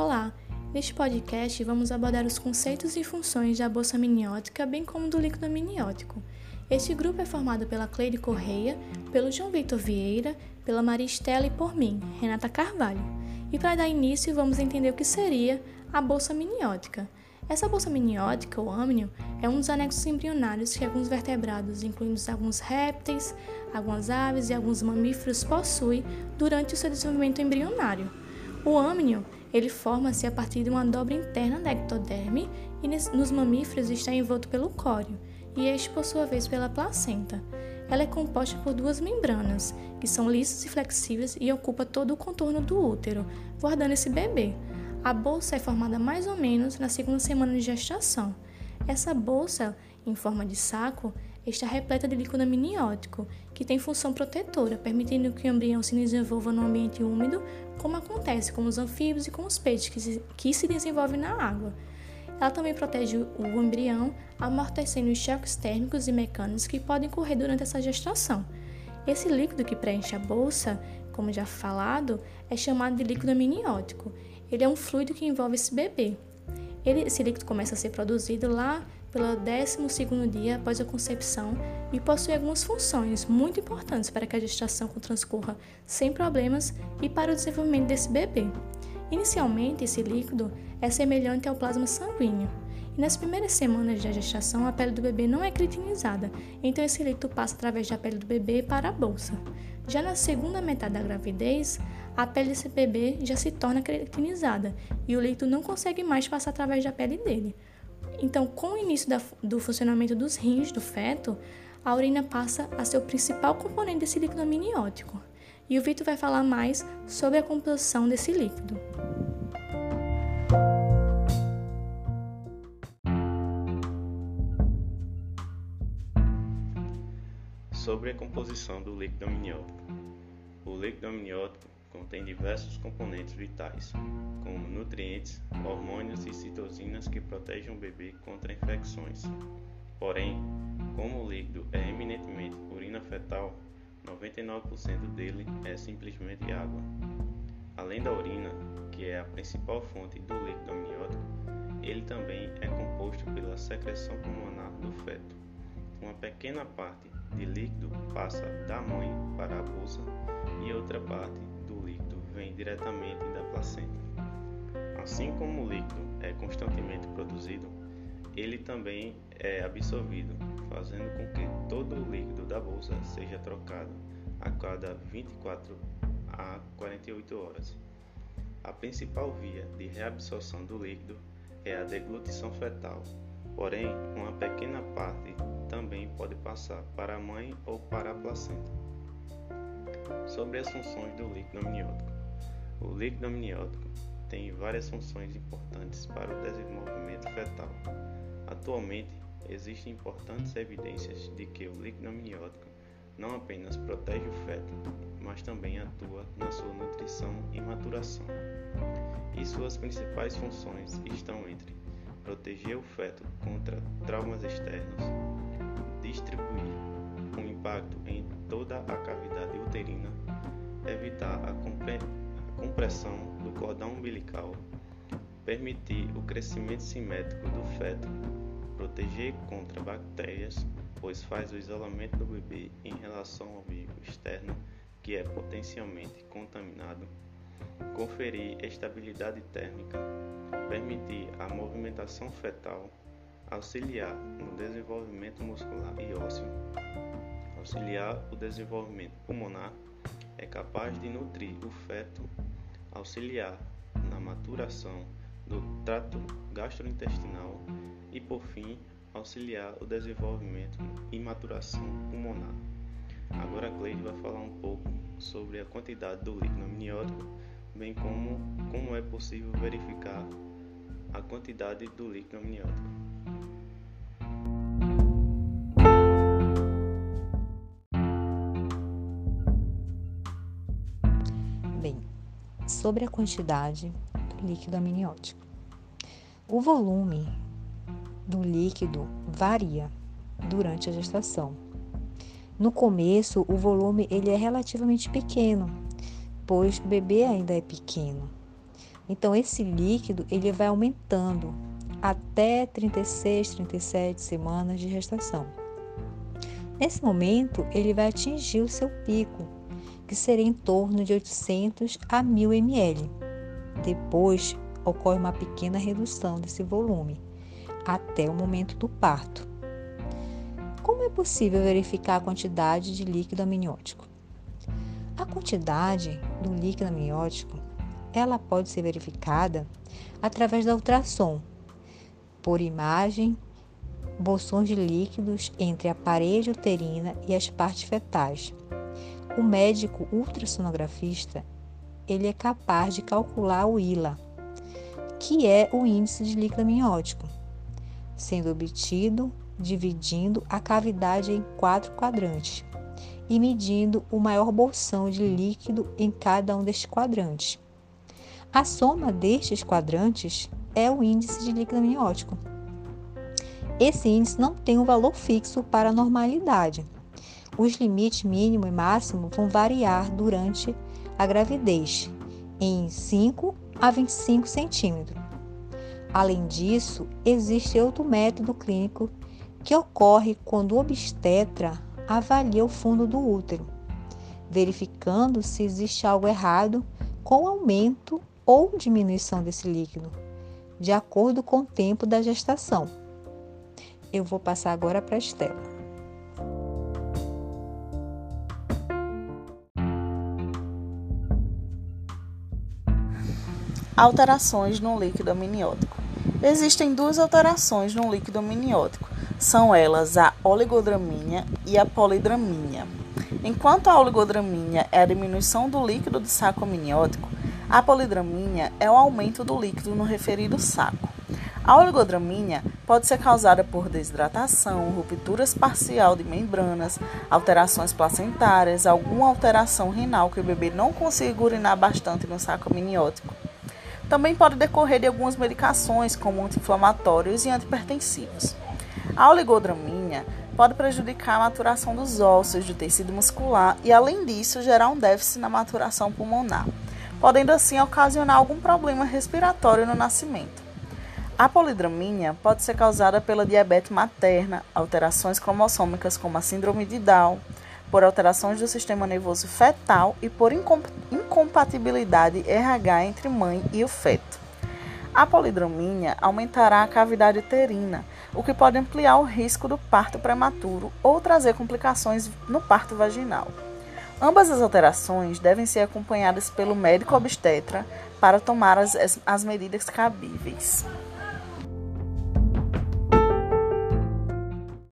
Olá! Neste podcast vamos abordar os conceitos e funções da bolsa amniótica, bem como do líquido amniótico. Este grupo é formado pela Cleide Correia, pelo João Vitor Vieira, pela Maria Estela e por mim, Renata Carvalho. E para dar início, vamos entender o que seria a bolsa amniótica. Essa bolsa amniótica, ou amnio, é um dos anexos embrionários que alguns vertebrados, incluindo alguns répteis, algumas aves e alguns mamíferos, possuem durante o seu desenvolvimento embrionário. O amnio ele forma-se a partir de uma dobra interna da ectoderme e nos mamíferos está envolto pelo córeo, e este por sua vez pela placenta. Ela é composta por duas membranas, que são lisas e flexíveis e ocupa todo o contorno do útero, guardando esse bebê. A bolsa é formada mais ou menos na segunda semana de gestação. Essa bolsa, em forma de saco, está repleta de líquido amniótico, que tem função protetora, permitindo que o embrião se desenvolva no ambiente úmido, como acontece com os anfíbios e com os peixes que se, que se desenvolvem na água. Ela também protege o embrião, amortecendo os choques térmicos e mecânicos que podem ocorrer durante essa gestação. Esse líquido que preenche a bolsa, como já falado, é chamado de líquido amniótico. Ele é um fluido que envolve esse bebê. Ele, esse líquido começa a ser produzido lá pelo 12 dia após a concepção e possui algumas funções muito importantes para que a gestação transcorra sem problemas e para o desenvolvimento desse bebê. Inicialmente, esse líquido é semelhante ao plasma sanguíneo. E nas primeiras semanas da gestação, a pele do bebê não é cretinizada, então esse líquido passa através da pele do bebê para a bolsa. Já na segunda metade da gravidez, a pele desse bebê já se torna cretinizada e o líquido não consegue mais passar através da pele dele. Então, com o início da, do funcionamento dos rins do feto, a urina passa a ser o principal componente desse líquido amniótico. E o Vitor vai falar mais sobre a composição desse líquido. Sobre a composição do líquido amniótico. O líquido amniótico contém diversos componentes vitais, como nutrientes, hormônios e citosinas que protegem o bebê contra infecções. Porém, como o líquido é eminentemente urina fetal, 99% dele é simplesmente água. Além da urina, que é a principal fonte do líquido amniótico, ele também é composto pela secreção pulmonar do feto. Uma pequena parte de líquido passa da mãe para a bolsa e outra parte vem diretamente da placenta. Assim como o líquido é constantemente produzido, ele também é absorvido, fazendo com que todo o líquido da bolsa seja trocado a cada 24 a 48 horas. A principal via de reabsorção do líquido é a deglutição fetal, porém, uma pequena parte também pode passar para a mãe ou para a placenta. Sobre as funções do líquido amniótico. O líquido amniótico tem várias funções importantes para o desenvolvimento fetal. Atualmente, existem importantes evidências de que o líquido amniótico não apenas protege o feto, mas também atua na sua nutrição e maturação. E suas principais funções estão entre proteger o feto contra traumas externos, distribuir um impacto em toda a cavidade uterina, evitar a compressão do cordão umbilical, permitir o crescimento simétrico do feto, proteger contra bactérias, pois faz o isolamento do bebê em relação ao meio externo que é potencialmente contaminado, conferir estabilidade térmica, permitir a movimentação fetal, auxiliar no desenvolvimento muscular e ósseo, auxiliar o desenvolvimento pulmonar, é capaz de nutrir o feto auxiliar na maturação do trato gastrointestinal e, por fim, auxiliar o desenvolvimento e maturação pulmonar. Agora a Cleide vai falar um pouco sobre a quantidade do líquido amniótico, bem como como é possível verificar a quantidade do líquido amniótico. Sobre a quantidade do líquido amniótico. O volume do líquido varia durante a gestação. No começo, o volume ele é relativamente pequeno, pois o bebê ainda é pequeno. Então esse líquido ele vai aumentando até 36, 37 semanas de gestação. Nesse momento, ele vai atingir o seu pico, que seria em torno de 800 a 1000 ml. Depois, ocorre uma pequena redução desse volume, até o momento do parto. Como é possível verificar a quantidade de líquido amniótico? A quantidade do líquido amniótico, ela pode ser verificada através da ultrassom, por imagem bolsões de líquidos entre a parede uterina e as partes fetais. O médico ultrassonografista ele é capaz de calcular o ILA, que é o índice de líquido amniótico, sendo obtido dividindo a cavidade em quatro quadrantes e medindo o maior bolsão de líquido em cada um destes quadrantes. A soma destes quadrantes é o índice de líquido amniótico. Esse índice não tem um valor fixo para a normalidade. Os limites mínimo e máximo vão variar durante a gravidez, em 5 a 25 centímetros. Além disso, existe outro método clínico que ocorre quando o obstetra avalia o fundo do útero, verificando se existe algo errado com aumento ou diminuição desse líquido, de acordo com o tempo da gestação. Eu vou passar agora para a Estela. Alterações no líquido amniótico. Existem duas alterações no líquido amniótico. São elas a oligodramínea e a polidramínea. Enquanto a oligodramínea é a diminuição do líquido do saco amniótico, a polidramínea é o aumento do líquido no referido saco. A oligodramínea pode ser causada por desidratação, rupturas parcial de membranas, alterações placentárias, alguma alteração renal que o bebê não consiga urinar bastante no saco amniótico. Também pode decorrer de algumas medicações, como anti-inflamatórios e antipertensivos. A oligodramínea pode prejudicar a maturação dos ossos, do tecido muscular e, além disso, gerar um déficit na maturação pulmonar, podendo assim ocasionar algum problema respiratório no nascimento. A polidramínea pode ser causada pela diabetes materna, alterações cromossômicas como a síndrome de Down, por alterações do sistema nervoso fetal e por incompatibilidade RH entre mãe e o feto. A polidramínea aumentará a cavidade uterina, o que pode ampliar o risco do parto prematuro ou trazer complicações no parto vaginal. Ambas as alterações devem ser acompanhadas pelo médico obstetra para tomar as, as medidas cabíveis.